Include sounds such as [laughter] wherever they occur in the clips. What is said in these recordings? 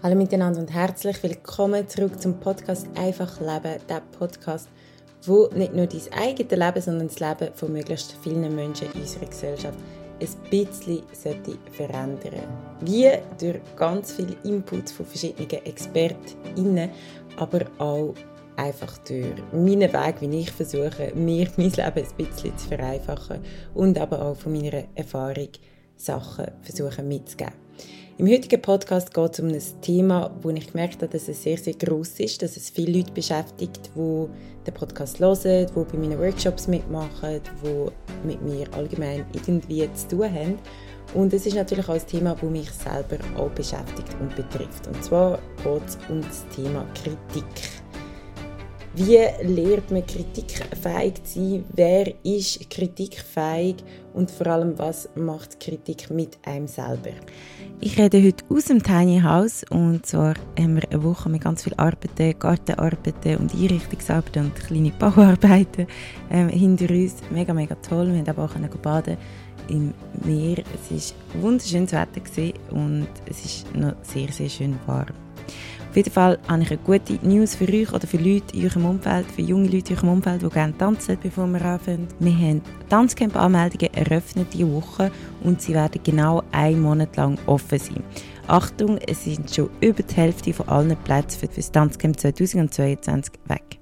Hallo miteinander und herzlich willkommen zurück zum Podcast Einfach Leben, der Podcast, wo nicht nur dein eigenes Leben, sondern das Leben von möglichst vielen Menschen in unserer Gesellschaft ein bisschen sollte verändern Wie durch ganz viele Inputs von verschiedenen ExpertInnen, aber auch einfach durch meinen Weg, wie ich versuche, mir [laughs] mein Leben ein bisschen zu vereinfachen und aber auch von meiner Erfahrung Sachen versuchen mitzugeben. Im heutigen Podcast geht es um ein Thema, wo ich gemerkt habe, dass es sehr, sehr groß ist, dass es viele Leute beschäftigt, die den Podcast hören, die bei meinen Workshops mitmachen, die mit mir allgemein irgendwie zu tun haben. Und es ist natürlich auch ein Thema, das mich selber auch beschäftigt und betrifft. Und zwar geht es um das Thema Kritik. Wie lernt man kritikfähig zu sein? Wer ist kritikfähig? Und vor allem, was macht Kritik mit einem selber? Ich rede heute aus dem Tiny House und zwar haben wir eine Woche mit ganz viel Arbeiten, Gartenarbeiten und Einrichtungsarbeiten und kleine Bauarbeiten ähm, hinter uns. Mega, mega toll. Wir haben aber auch baden im Meer. Es war wunderschönes Wetter und es ist noch sehr, sehr schön warm. Auf jeden Fall habe ich eine gute News für euch oder für Leute in eurem Umfeld, für junge Leute in eurem Umfeld, die gerne tanzen, bevor wir anfangen. Wir haben Tanzcamp-Anmeldungen eröffnet diese Woche und sie werden genau einen Monat lang offen sein. Achtung, es sind schon über die Hälfte von allen Plätzen für das Tanzcamp 2022 weg.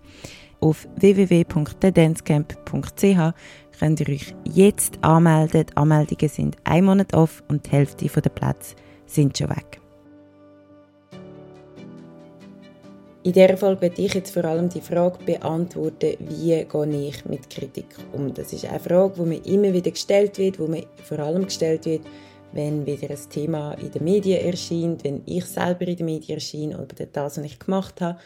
Auf www.thedancecamp.ch könnt ihr euch jetzt anmelden. Die Anmeldungen sind einen Monat off und die Hälfte der Plätze sind schon weg. In dieser Folge werde ich jetzt vor allem die Frage beantworten, wie gehe ich mit Kritik um. Das ist eine Frage, die mir immer wieder gestellt wird, die mir vor allem gestellt wird, wenn wieder ein Thema in den Medien erscheint, wenn ich selber in den Medien erscheine oder das, was ich gemacht habe,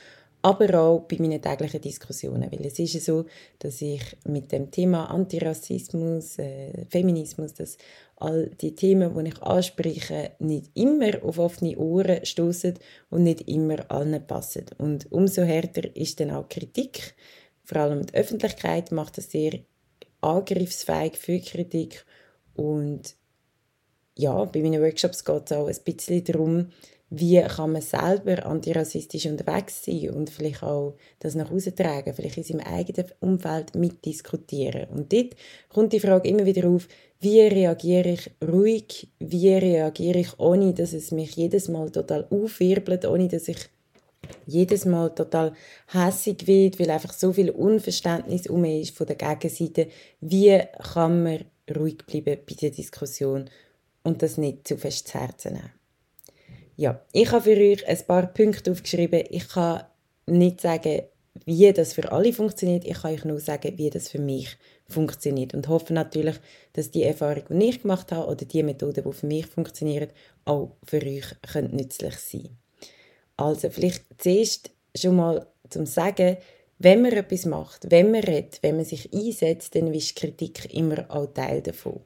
aber auch bei meinen täglichen Diskussionen. Weil es ist ja so, dass ich mit dem Thema Antirassismus, äh, Feminismus, das all die Themen, die ich anspreche, nicht immer auf offene Ohren stoßen und nicht immer allen passen. Und umso härter ist dann auch Kritik. Vor allem die Öffentlichkeit macht das sehr angriffsfähig für Kritik. Und ja, bei meinen Workshops geht es auch ein bisschen darum, wie kann man selber antirassistisch unterwegs sein und vielleicht auch das nach Hause tragen, vielleicht in seinem eigenen Umfeld mitdiskutieren. Und dort kommt die Frage immer wieder auf, wie reagiere ich ruhig, wie reagiere ich, ohne dass es mich jedes Mal total aufwirbelt, ohne dass ich jedes Mal total hässig wird, weil einfach so viel Unverständnis um ist von der Gegenseite. Wie kann man ruhig bleiben bei der Diskussion und das nicht zu fest zu Herzen nehmen? Ja, ich habe für euch ein paar Punkte aufgeschrieben. Ich kann nicht sagen, wie das für alle funktioniert. Ich kann euch nur sagen, wie das für mich funktioniert. Und hoffe natürlich, dass die Erfahrung, die ich gemacht habe, oder die Methoden, die für mich funktionieren, auch für euch können nützlich sein Also, vielleicht zuerst schon mal zum Sagen, wenn man etwas macht, wenn man redet, wenn man sich einsetzt, dann ist Kritik immer auch Teil davon.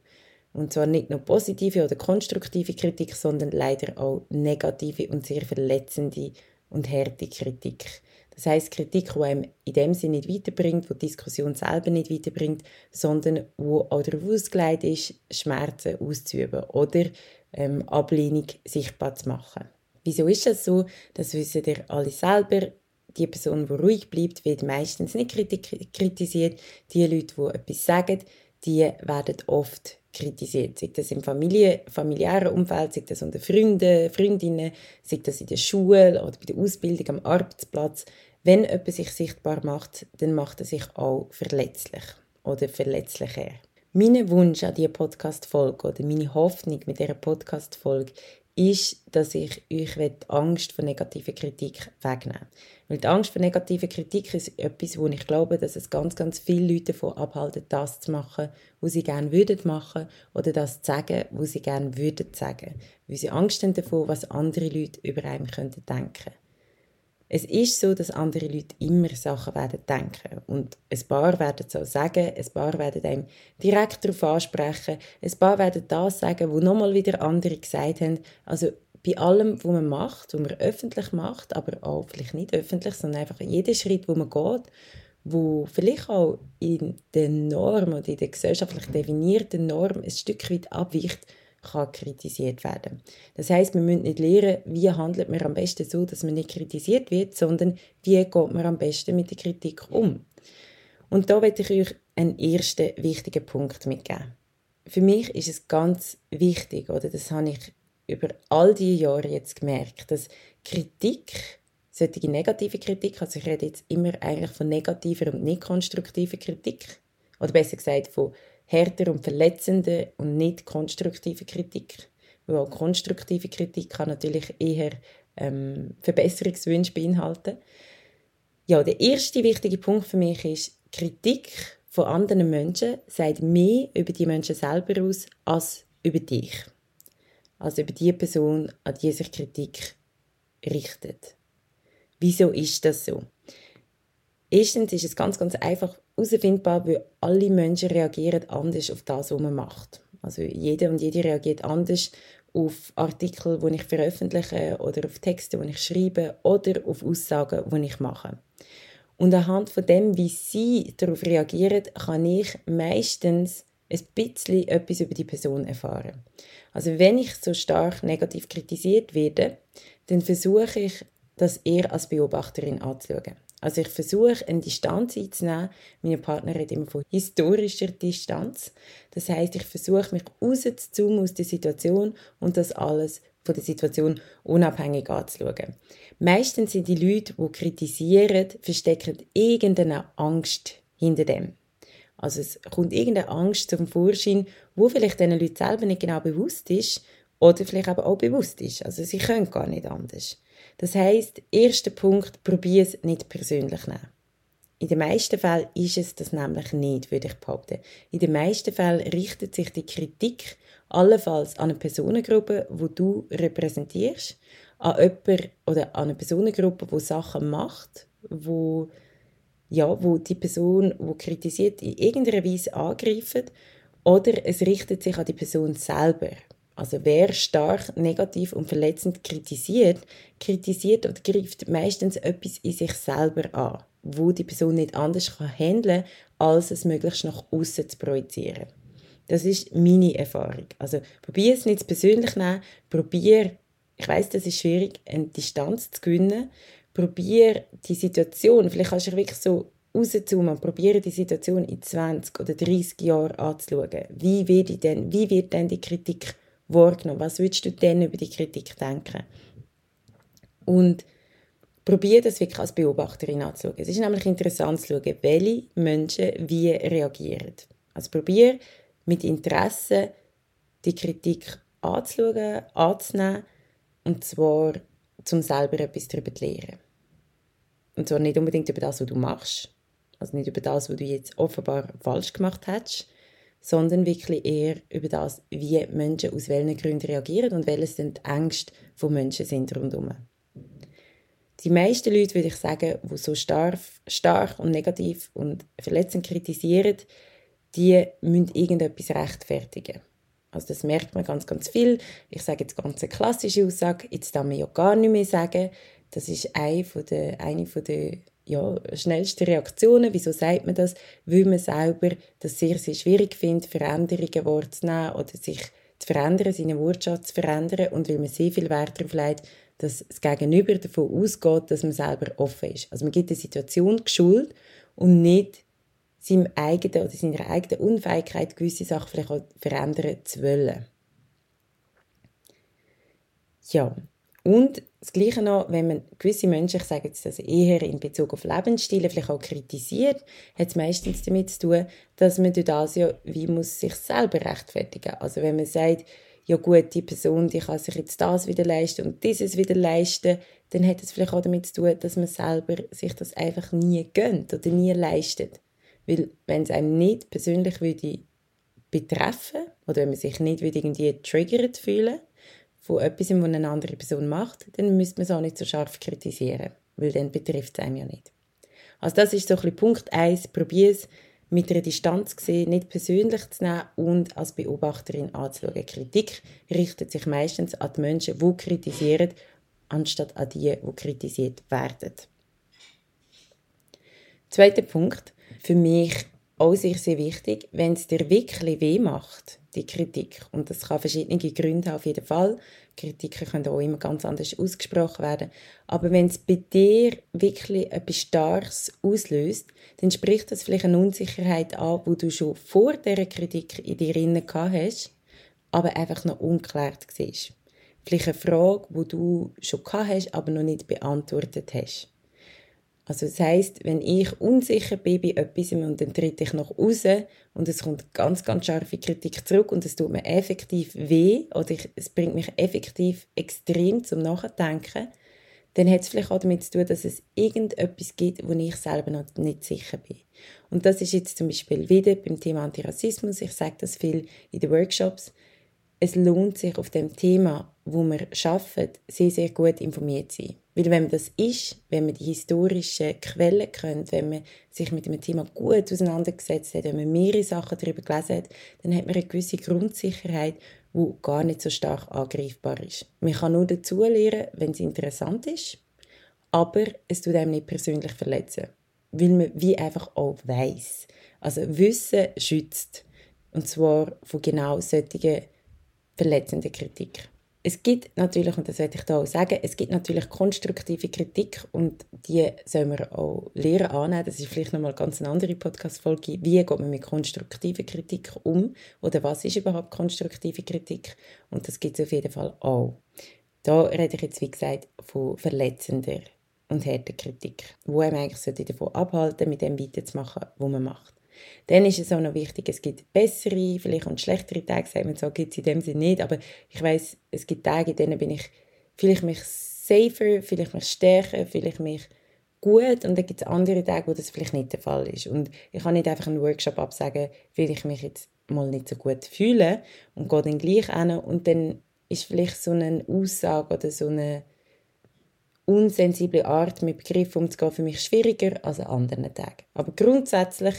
Und zwar nicht nur positive oder konstruktive Kritik, sondern leider auch negative und sehr verletzende und harte Kritik. Das heißt Kritik, die einem in dem Sinne nicht weiterbringt, die die Diskussion selber nicht weiterbringt, sondern wo auch darauf ausgelegt ist, Schmerzen auszuüben oder ähm, Ablehnung sichtbar zu machen. Wieso ist das so? Das wissen ihr alle selber. Die Person, die ruhig bleibt, wird meistens nicht kritisiert. Die Leute, die etwas sagen, die werden oft kritisiert. Sei das im Familie, familiären Umfeld, sei das unter Freunden, Freundinnen, sei das in der Schule oder bei der Ausbildung am Arbeitsplatz. Wenn jemand sich sichtbar macht, dann macht er sich auch verletzlich oder verletzlicher. Mein Wunsch an diese Podcast-Folge oder meine Hoffnung mit dieser Podcast-Folge ist, dass ich euch die Angst vor negativer Kritik wegnehmen Weil die Angst vor negativer Kritik ist etwas, wo ich glaube, dass es ganz, ganz viele Leute davon abhalten, das zu machen, was sie gerne würden machen oder das zu sagen, was sie gerne würden sagen. Weil sie Angst haben davor, was andere Leute über einen könnten. Es ist so, dass andere Leute immer Sachen werden denken. Und ein paar werden so sagen, ein paar werden einem direkt darauf ansprechen, ein paar werden das sagen, wo nochmal wieder andere gesagt haben. Also bei allem, was man macht, was man öffentlich macht, aber auch vielleicht nicht öffentlich, sondern einfach jeden Schritt, wo man geht, wo vielleicht auch in der Norm oder in der gesellschaftlich definierten Norm ein Stück weit abweicht, kann kritisiert werden. Das heißt, wir müssen nicht lernen, wie handelt man am besten so, dass man nicht kritisiert wird, sondern wie geht man am besten mit der Kritik um. Und da werde ich euch einen ersten wichtigen Punkt mitgeben. Für mich ist es ganz wichtig, oder das habe ich über all die Jahre jetzt gemerkt, dass Kritik, solche negative Kritik, also ich rede jetzt immer eigentlich von negativer und nicht konstruktiver Kritik, oder besser gesagt von härter und verletzender und nicht konstruktiver Kritik. Weil auch konstruktive Kritik kann natürlich eher ähm, Verbesserungswünsche beinhalten. Ja, der erste wichtige Punkt für mich ist, Kritik von anderen Menschen sagt mehr über die Menschen selber aus als über dich. Also über die Person, an die sich Kritik richtet. Wieso ist das so? Erstens ist es ganz, ganz einfach herausfindbar, weil alle Menschen reagieren anders auf das, was man macht. Also jeder und jede reagiert anders auf Artikel, die ich veröffentliche oder auf Texte, die ich schreibe oder auf Aussagen, die ich mache. Und anhand von dem, wie sie darauf reagieren, kann ich meistens ein bisschen etwas über die Person erfahren. Also wenn ich so stark negativ kritisiert werde, dann versuche ich, das eher als Beobachterin anzuschauen. Also ich versuche, eine Distanz einzunehmen. Meine Partner redet immer von historischer Distanz. Das heißt, ich versuche, mich rauszuzoomen aus der Situation und das alles von der Situation unabhängig anzuschauen. Meistens sind die Leute, die kritisieren, verstecken irgendeine Angst hinter dem. Also es kommt irgendeine Angst zum Vorschein, wo vielleicht den Leuten selber nicht genau bewusst ist oder vielleicht aber auch bewusst ist. Also sie können gar nicht anders. Das heißt, erster Punkt, probier es nicht persönlich nehmen. In den meisten Fällen ist es das nämlich nicht, würde ich behaupten. In den meisten Fällen richtet sich die Kritik allenfalls an eine Personengruppe, wo du repräsentierst, an jemanden oder an eine Personengruppe, wo Sachen macht, wo ja, wo die Person, wo kritisiert, in irgendeiner Weise angreift, oder es richtet sich an die Person selber. Also wer stark negativ und verletzend kritisiert, kritisiert oder greift meistens etwas in sich selber an, wo die Person nicht anders kann handeln, als es möglichst nach außen zu projizieren. Das ist meine Erfahrung. Also probier es nicht persönlich nehmen, probier, ich weiß, das ist schwierig, eine Distanz zu gewinnen. Probier die Situation, vielleicht kannst du wirklich so rauszoomen und probiere die Situation in 20 oder 30 Jahren anzuschauen. Wie wird, denn, wie wird denn die Kritik wahrgenommen? Was würdest du denn über die Kritik denken? Und probiere das wirklich als Beobachterin anzuschauen. Es ist nämlich interessant zu schauen, welche Menschen wie reagieren. Also probiere mit Interesse die Kritik anzuschauen, anzunehmen und zwar zum selber etwas darüber zu lernen. Und zwar nicht unbedingt über das, was du machst, also nicht über das, was du jetzt offenbar falsch gemacht hast, sondern wirklich eher über das, wie Menschen aus welchen Gründen reagieren und welches denn die Ängste von Menschen sind rundherum. Die meisten Leute, würde ich sagen, die so stark, stark und negativ und verletzend kritisieren, die müssen irgendetwas rechtfertigen. Also das merkt man ganz, ganz viel. Ich sage jetzt ganz eine klassische Aussage, jetzt darf man ja gar nicht mehr sagen. Das ist eine von der, eine von der ja, schnellsten Reaktionen. Wieso sagt man das? Weil man selber das sehr, sehr schwierig findet, Veränderungen wahrzunehmen oder sich zu verändern, seinen Wortschatz zu verändern und weil man sehr viel Wert darauf legt, dass das Gegenüber davon ausgeht, dass man selber offen ist. Also man gibt der Situation Schuld und nicht seinem eigenen oder seiner eigenen Unfähigkeit, gewisse Sachen vielleicht auch verändern zu wollen. Ja, und das Gleiche noch, wenn man gewisse Menschen, ich sage jetzt das eher in Bezug auf Lebensstile, vielleicht auch kritisiert, hat es meistens damit zu tun, dass man durch das ja wie muss sich selber rechtfertigen. Also wenn man sagt, ja gut, die Person, die kann sich jetzt das wieder leisten und dieses wieder leisten, dann hat es vielleicht auch damit zu tun, dass man selber sich das einfach nie gönnt oder nie leistet. Weil wenn es einem nicht persönlich würde betreffen oder wenn man sich nicht irgendwie triggert fühlen von etwas, was eine andere Person macht, dann müsste man es auch nicht so scharf kritisieren, weil dann betrifft es einem ja nicht. Also das ist so ein bisschen Punkt 1, probier es mit einer Distanz gesehen, nicht persönlich zu nehmen und als Beobachterin anzuschauen. Kritik richtet sich meistens an die Menschen, die kritisieren, anstatt an die, die kritisiert werden. Zweiter Punkt. Für mich auch sehr, sehr wichtig, wenn es dir wirklich weh macht, die Kritik, und das kann verschiedene Gründe haben, auf jeden Fall, Kritiken können auch immer ganz anders ausgesprochen werden, aber wenn es bei dir wirklich etwas Starkes auslöst, dann spricht das vielleicht eine Unsicherheit an, wo du schon vor dieser Kritik in dir drin hast, aber einfach noch unklärt siehst. Vielleicht eine Frage, die du schon hast, aber noch nicht beantwortet hast. Also das heißt, wenn ich unsicher bin bei etwas und dann trete ich noch raus und es kommt ganz, ganz scharfe Kritik zurück und es tut mir effektiv weh oder ich, es bringt mich effektiv extrem zum Nachdenken, dann hat es vielleicht auch damit zu tun, dass es irgendetwas gibt, wo ich selber noch nicht sicher bin. Und das ist jetzt zum Beispiel wieder beim Thema Antirassismus. Ich sage das viel in den Workshops es lohnt sich auf dem Thema, wo wir schaffen, sehr sehr gut informiert sein. Weil wenn man das ist, wenn man die historischen Quellen kennt, wenn man sich mit dem Thema gut auseinandergesetzt hat, wenn man mehrere Sachen darüber gelesen hat, dann hat man eine gewisse Grundsicherheit, wo gar nicht so stark angreifbar ist. Man kann nur dazu lernen, wenn es interessant ist, aber es tut einem nicht persönlich verletzen, weil man wie einfach auch weiß. Also Wissen schützt und zwar von genau solchen verletzende Kritik. Es gibt natürlich, und das werde ich da auch sagen, es gibt natürlich konstruktive Kritik und die sollen wir auch lernen annehmen. Das ist vielleicht nochmal ganz eine andere Podcast-Folge. Wie geht man mit konstruktiver Kritik um? Oder was ist überhaupt konstruktive Kritik? Und das gibt es auf jeden Fall auch. Da rede ich jetzt, wie gesagt, von verletzender und harter Kritik, wo einem eigentlich davon abhalten mit dem weiterzumachen, was man macht. Dann ist es auch noch wichtig, es gibt bessere, vielleicht und schlechtere Tage, sagt man so, gibt es in dem Sinne nicht, aber ich weiß, es gibt Tage, in denen bin ich vielleicht mich safer, vielleicht mich stärker, vielleicht mich gut und dann gibt es andere Tage, wo das vielleicht nicht der Fall ist. Und ich kann nicht einfach einen Workshop absagen, weil ich mich jetzt mal nicht so gut fühle und gehe dann gleich hin und dann ist vielleicht so eine Aussage oder so eine unsensible Art, mit Begriffen umzugehen, für mich schwieriger als an anderen Tagen. Aber grundsätzlich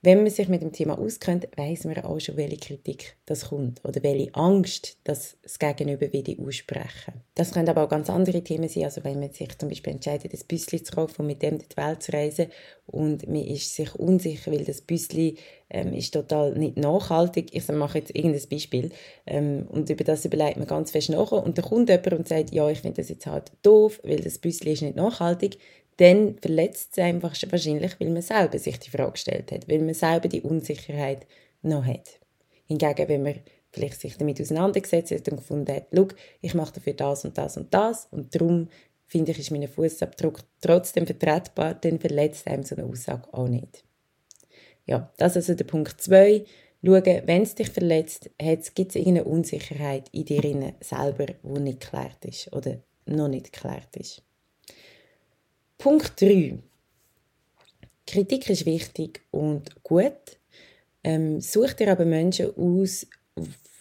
wenn man sich mit dem Thema auskennt, weiß man auch schon, welche Kritik das kommt oder welche Angst das, das Gegenüber wieder aussprechen. Das können aber auch ganz andere Themen sein, also wenn man sich zum Beispiel entscheidet, ein Büsschen zu kaufen und mit dem die Welt zu reisen und man ist sich unsicher, weil das Büsschen ähm, ist total nicht nachhaltig. Ich mache jetzt irgendein Beispiel ähm, und über das überlegt man ganz fest nach und dann kommt jemand und sagt, ja, ich finde das jetzt halt doof, weil das Büsschen ist nicht nachhaltig dann verletzt es einfach wahrscheinlich, weil man selber sich die Frage gestellt hat, weil man selber die Unsicherheit noch hat. Hingegen, wenn man vielleicht sich damit auseinandergesetzt hat und gefunden hat, Schau, ich mache dafür das und das und das und darum finde ich, ist mein Fußabdruck trotzdem vertretbar, dann verletzt einem so eine Aussage auch nicht. Ja, das ist also der Punkt 2. Schauen, wenn es dich verletzt, gibt es irgendeine Unsicherheit in dir selber, die nicht geklärt ist oder noch nicht geklärt ist. Punkt 3. Kritik ist wichtig und gut. Ähm, such dir aber Menschen aus,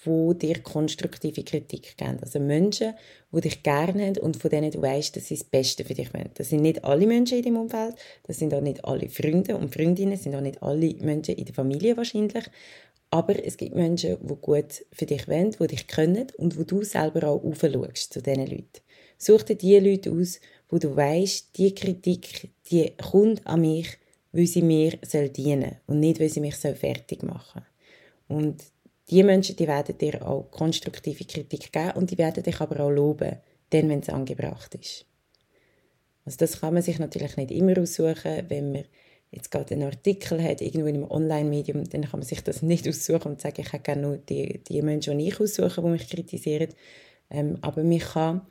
die dir konstruktive Kritik geben. Also Menschen, die dich gerne haben und von denen du weißt, dass sie das Beste für dich wollen. Das sind nicht alle Menschen in deinem Umfeld, das sind auch nicht alle Freunde und Freundinnen, das sind auch nicht alle Menschen in der Familie wahrscheinlich. Aber es gibt Menschen, die gut für dich wollen, die dich können und wo du selber auch aufschaust zu diesen Leuten. Such dir die Leute aus, wo du weißt, die Kritik, die kommt an mich, weil sie mir soll dienen und nicht, weil sie mich soll fertig machen. Und die Menschen, die werden dir auch konstruktive Kritik geben und die werden dich aber auch loben, dann, wenn es angebracht ist. Also das kann man sich natürlich nicht immer aussuchen, wenn man jetzt gerade einen Artikel hat, irgendwo in einem Online-Medium, dann kann man sich das nicht aussuchen und sagen, ich hätte gerne nur die, die Menschen, die ich aussuche, die mich kritisieren. Ähm, aber man kann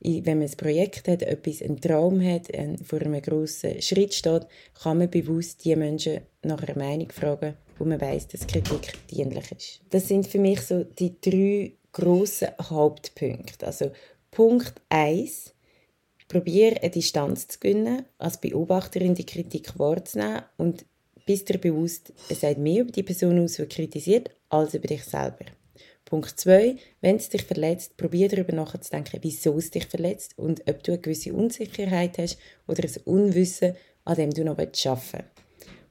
wenn man ein Projekt hat, etwas, einen Traum hat, vor einem grossen Schritt steht, kann man bewusst die Menschen nach einer Meinung fragen, wo man weiß, dass Kritik dienlich ist. Das sind für mich so die drei grossen Hauptpunkte. Also Punkt 1, probiere eine Distanz zu gewinnen, als Beobachterin die Kritik wahrzunehmen und bist dir bewusst, es sagt mehr über die Person aus, die kritisiert, als über dich selber. Punkt 2, wenn es dich verletzt, probier darüber nachzudenken, wieso es dich verletzt und ob du eine gewisse Unsicherheit hast oder ein Unwissen, an dem du noch arbeiten willst.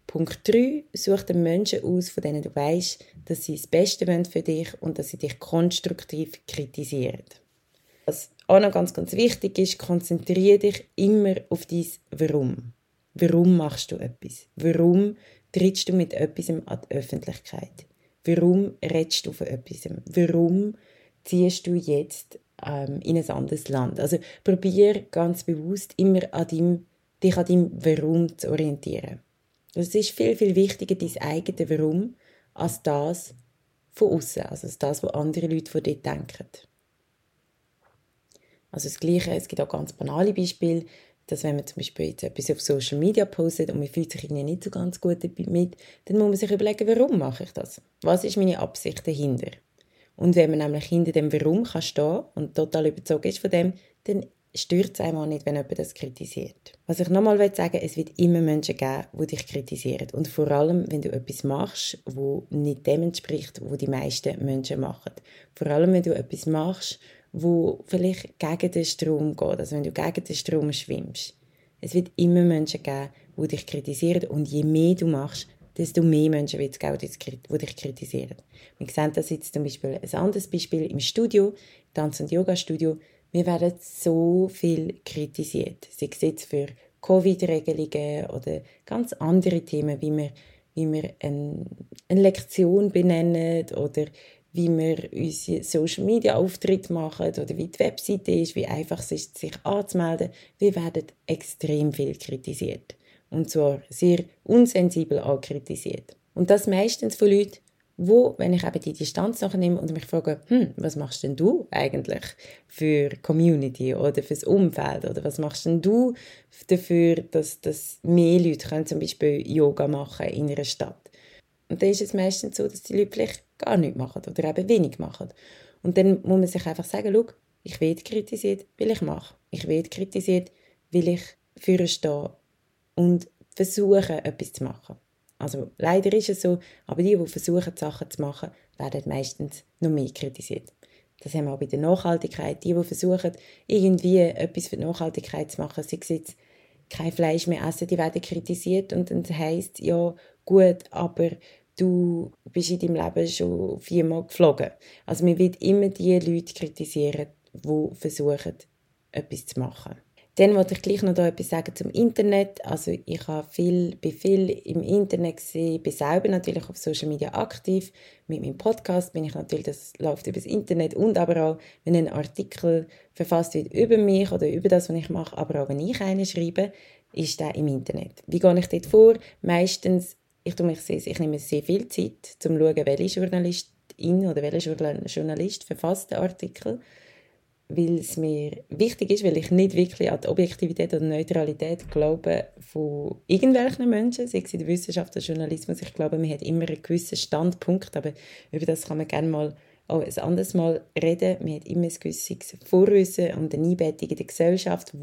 Punkt 3, such den Menschen aus, von denen du weißt, dass sie das Beste wollen für dich und dass sie dich konstruktiv kritisieren. Was auch noch ganz, ganz wichtig ist, konzentriere dich immer auf dein Warum. Warum machst du etwas? Warum trittst du mit etwas an die Öffentlichkeit? Warum redest du von etwas? Warum ziehst du jetzt ähm, in ein anderes Land? Also probier ganz bewusst immer an deinem, dich an deinem Warum zu orientieren. Es ist viel, viel wichtiger, dein eigenes Warum, als das von außen, also als das, was andere Leute von dir denken. Also das Gleiche, es gibt auch ganz banale Beispiele, dass wenn man zum Beispiel jetzt etwas auf Social Media postet und man fühlt sich irgendwie nicht so ganz gut damit, dann muss man sich überlegen, warum mache ich das? Was ist meine Absicht dahinter? Und wenn man nämlich hinter dem Warum kann stehen und total überzeugt ist von dem, dann stört es einmal nicht, wenn jemand das kritisiert. Was ich nochmal sagen will, es wird immer Menschen geben, die dich kritisieren. Und vor allem, wenn du etwas machst, wo nicht dem entspricht, was die meisten Menschen machen. Vor allem, wenn du etwas machst, wo vielleicht gegen den Strom geht, also wenn du gegen den Strom schwimmst. Es wird immer Menschen geben, die dich kritisieren und je mehr du machst, desto mehr Menschen wird es geben, die dich kritisieren. Wir sehen das jetzt zum Beispiel ein anderes Beispiel im Studio, Tanz- und Yoga-Studio. Wir werden so viel kritisiert, sei es jetzt für Covid-Regelungen oder ganz andere Themen, wie wir, wie wir eine, eine Lektion benennen oder wie wir unsere Social Media Auftritt machen oder wie die Webseite ist, wie einfach es ist, sich anzumelden. Wir werden extrem viel kritisiert. Und zwar sehr unsensibel auch kritisiert. Und das meistens von Leuten, wo, wenn ich eben die Distanz nehme und mich frage, hm, was machst denn du eigentlich für Community oder fürs Umfeld oder was machst denn du dafür, dass, dass mehr Leute können zum Beispiel Yoga machen in einer Stadt? Und dann ist es meistens so, dass die Leute vielleicht gar nichts machen oder eben wenig machen. Und dann muss man sich einfach sagen, schau, ich werde kritisiert, weil ich mache. Ich werde kritisiert, weil ich für stehe und versuche, etwas zu machen. Also leider ist es so, aber die, die versuchen, Sachen zu machen, werden meistens noch mehr kritisiert. Das haben wir auch bei der Nachhaltigkeit. Die, die versuchen, irgendwie etwas für die Nachhaltigkeit zu machen, sei es jetzt kein Fleisch mehr essen, die werden kritisiert und dann heisst ja, gut, aber du bist in deinem Leben schon viermal geflogen. Also man wird immer die Leute kritisieren, die versuchen, etwas zu machen. Dann wollte ich gleich noch da etwas sagen zum Internet. Also ich habe viel, bin viel im Internet gesehen, bin selber natürlich auf Social Media aktiv. Mit meinem Podcast bin ich natürlich, das läuft über das Internet und aber auch, wenn ein Artikel verfasst wird über mich oder über das, was ich mache, aber auch wenn ich einen schreibe, ist der im Internet. Wie gehe ich dort vor? Meistens ich, tue mich sehr, ich nehme sehr viel Zeit, um zu schauen, welche Journalistin oder welcher Journalist verfasst den Artikel, weil es mir wichtig ist, weil ich nicht wirklich an die Objektivität oder Neutralität glaube von irgendwelchen Menschen, sei es in der Wissenschaft oder Journalismus. Ich glaube, man hat immer einen gewissen Standpunkt, aber über das kann man gerne mal auch ein anderes Mal reden. Man hat immer ein gewisses Vorwissen und eine Einbettung in der Gesellschaft,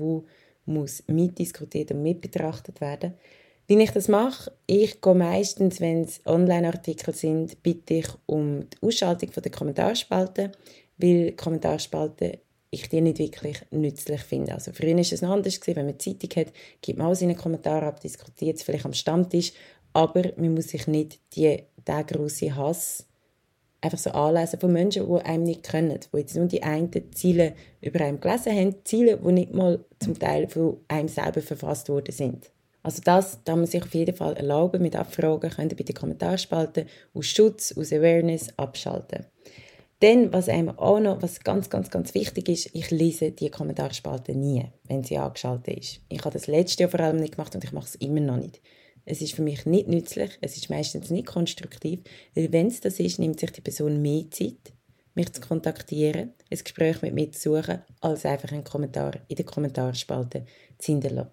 muss mitdiskutiert und mitbetrachtet werden muss. Wie ich das mache, ich gehe meistens, wenn es Online-Artikel sind, bitte ich um die Ausschaltung der Kommentarspalte, weil Kommentarspalte ich die nicht wirklich nützlich finde. Also früher war es noch anders, gewesen. wenn man Zeitung hat, gibt man auch seine Kommentare ab, diskutiert es vielleicht am Stammtisch, aber man muss sich nicht die, den grossen Hass einfach so anlesen von Menschen, die einem nicht können, die jetzt nur die einen Ziele über einem gelesen haben, Ziele, die nicht mal zum Teil von einem selber verfasst worden sind. Also das darf man sich auf jeden Fall erlauben. Mit Abfragen könnt ihr bei den Kommentarspalten aus Schutz, aus Awareness abschalten. Dann, was einem auch noch, was ganz, ganz, ganz wichtig ist, ich lese die Kommentarspalte nie, wenn sie angeschaltet ist. Ich habe das letzte Jahr vor allem nicht gemacht und ich mache es immer noch nicht. Es ist für mich nicht nützlich, es ist meistens nicht konstruktiv, weil wenn es das ist, nimmt sich die Person mehr Zeit, mich zu kontaktieren, ein Gespräch mit mir zu suchen, als einfach einen Kommentar in der Kommentarspalte zu hinterlassen.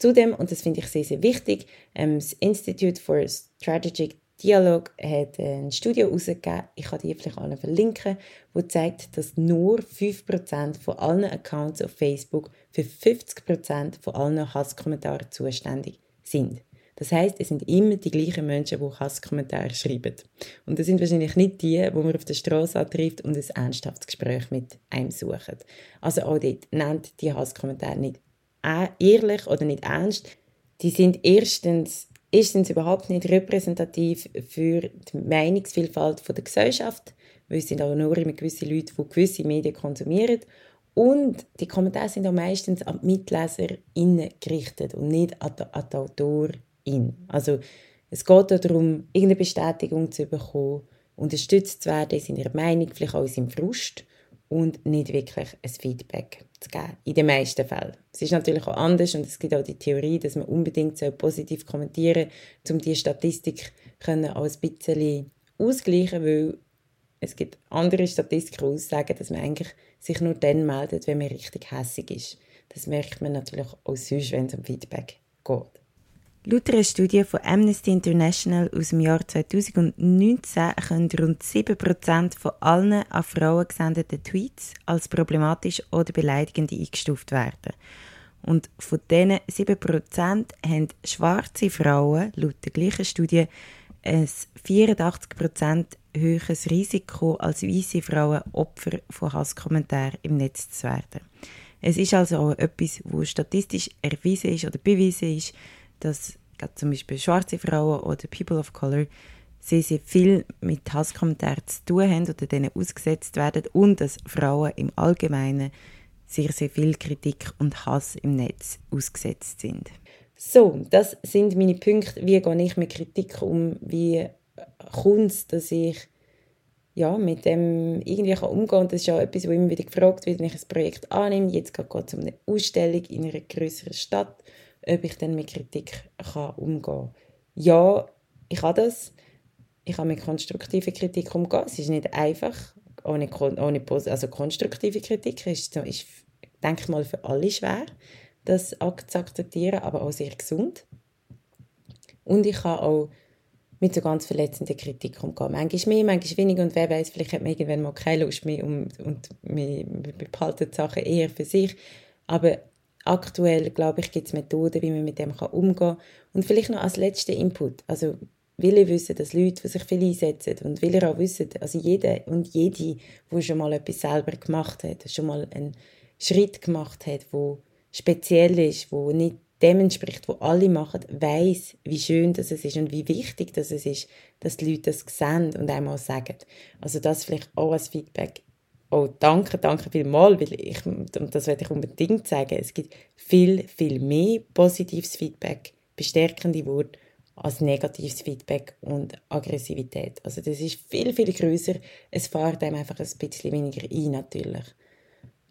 Zudem, und das finde ich sehr, sehr wichtig, ähm, das Institute for Strategic Dialog hat ein Studio herausgegeben, ich kann die vielleicht alle verlinken, wo zeigt, dass nur 5% von allen Accounts auf Facebook für 50% von allen Hasskommentaren zuständig sind. Das heißt, es sind immer die gleichen Menschen, die Hasskommentare schreiben. Und das sind wahrscheinlich nicht die, die man auf der Straße antrifft und ein ernsthaftes Gespräch mit einem suchen. Also auch dort nennt die Hasskommentare nicht ehrlich oder nicht ernst, die sind erstens, erstens überhaupt nicht repräsentativ für die Meinungsvielfalt der Gesellschaft, weil es sind auch nur immer gewisse Leute, die gewisse Medien konsumieren. Und die Kommentare sind auch meistens an die MitleserInnen gerichtet und nicht an die, an die AutorInnen. Also Es geht darum, irgendeine Bestätigung zu bekommen, unterstützt zu werden in seiner Meinung, vielleicht auch in seinem Frust und nicht wirklich ein Feedback zu geben, in den meisten Fällen. Es ist natürlich auch anders und es gibt auch die Theorie, dass man unbedingt so positiv kommentieren soll, um die Statistik auch ein bisschen ausgleichen, weil es gibt andere Statistiken, die aussagen, dass man eigentlich sich nur dann meldet, wenn man richtig hässig ist. Das merkt man natürlich auch sonst, wenn es um Feedback geht. Laut einer Studie von Amnesty International aus dem Jahr 2019 können rund 7% von allen an Frauen gesendeten Tweets als problematisch oder beleidigend eingestuft werden. Und von diesen 7% haben schwarze Frauen laut der gleichen Studie ein 84% höheres Risiko als weiße Frauen Opfer von Hasskommentaren im Netz zu werden. Es ist also auch etwas, wo statistisch erwiesen ist oder bewiesen ist, dass zum Beispiel schwarze Frauen oder People of Color sehr, sehr viel mit Hasskommentaren zu tun haben oder denen ausgesetzt werden und dass Frauen im Allgemeinen sehr, sehr viel Kritik und Hass im Netz ausgesetzt sind. So, das sind meine Punkte. Wie gehe ich mit Kritik um? Wie kommt es, dass ich ja, mit dem irgendwie kann umgehen kann. Das ist auch etwas, wo immer wieder gefragt wird, wenn ich ein Projekt annehme. Jetzt geht es um eine Ausstellung in einer größeren Stadt ob ich dann mit Kritik kann umgehen kann. Ja, ich kann das. Ich kann mit konstruktiver Kritik umgehen. Es ist nicht einfach. Ohne, ohne also konstruktive Kritik ist, ist, denke ich mal, für alle schwer, das zu akzeptieren, aber auch sehr gesund. Und ich kann auch mit so ganz verletzender Kritik umgehen. Manchmal mehr, manchmal weniger und wer weiß, vielleicht hat man irgendwann mal keine Lust mehr und, und man behalten die Sachen eher für sich. Aber aktuell, glaube ich, gibt es Methoden, wie man mit dem umgehen kann. Und vielleicht noch als letzter Input, also will ich wissen, dass Leute, die sich viel einsetzen und will ich auch wissen, also jeder und jede, die schon mal etwas selber gemacht hat, schon mal einen Schritt gemacht hat, wo speziell ist, wo nicht dem entspricht, wo alle machen, weiß, wie schön das ist und wie wichtig das ist, dass die Leute das sehen und einmal sagen. Also das vielleicht auch als Feedback Oh, danke, danke vielmals, weil ich, und das werde ich unbedingt sagen, es gibt viel, viel mehr positives Feedback, bestärkende Worte, als negatives Feedback und Aggressivität. Also das ist viel, viel größer. Es fährt einem einfach ein bisschen weniger ein, natürlich.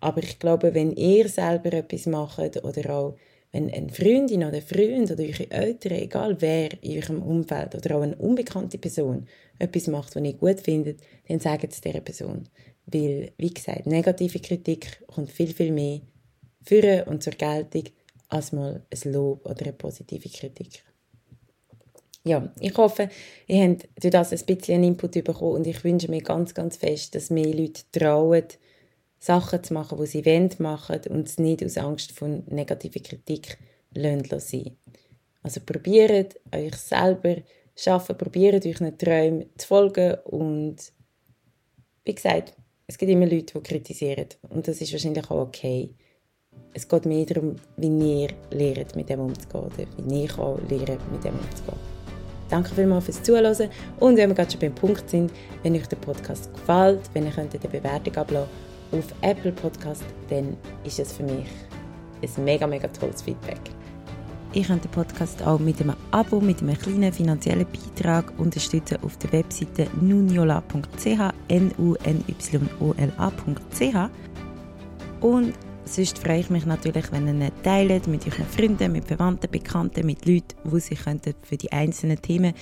Aber ich glaube, wenn ihr selber etwas macht oder auch wenn eine Freundin oder ein Freund oder eure Eltern, egal wer in eurem Umfeld oder auch eine unbekannte Person etwas macht, was ihr gut findet, dann sagt es dieser Person. Weil, wie gesagt, negative Kritik kommt viel, viel mehr für und zur Geltung als mal ein Lob oder eine positive Kritik. Ja, ich hoffe, ihr habt durch das ein bisschen Input bekommen und ich wünsche mir ganz, ganz fest, dass mehr Leute trauen, Sachen zu machen, die sie wollen machen und es nicht aus Angst vor negativer Kritik lassen Also probiert euch selber schaffen, probiert euch Träumen zu folgen und wie gesagt, es gibt immer Leute, die kritisieren. Und das ist wahrscheinlich auch okay. Es geht mehr darum, wie ihr lernt, mit dem umzugehen. Oder wie ich auch lerne, mit dem umzugehen. Danke vielmals fürs Zuhören. Und wenn wir gerade schon beim Punkt sind, wenn euch der Podcast gefällt, wenn ihr könnt eine Bewertung ablassen auf Apple Podcast, dann ist es für mich ein mega, mega tolles Feedback. Ihr könnt den Podcast auch mit einem Abo, mit einem kleinen finanziellen Beitrag unterstützen auf der Webseite nunyola.ch, n u n y o l a.ch. Und sonst freue ich mich natürlich, wenn ihr ihn teilt mit euren Freunden, mit Verwandten, Bekannten, mit Leuten, die sich für die einzelnen Themen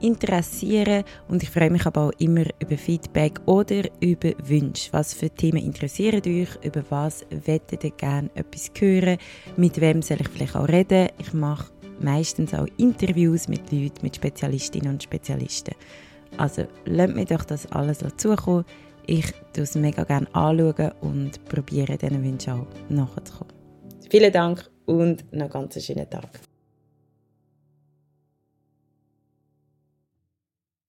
interessieren und ich freue mich aber auch immer über Feedback oder über Wünsche. Was für Themen interessieren euch? Über was wettet ihr gerne etwas hören? Mit wem soll ich vielleicht auch reden? Ich mache meistens auch Interviews mit Leuten, mit Spezialistinnen und Spezialisten. Also lasst mir doch das alles dazukommen. Ich schaue es mega gerne anschauen und probiere diesen Wünschen auch nachzukommen. Vielen Dank und noch einen ganz schönen Tag.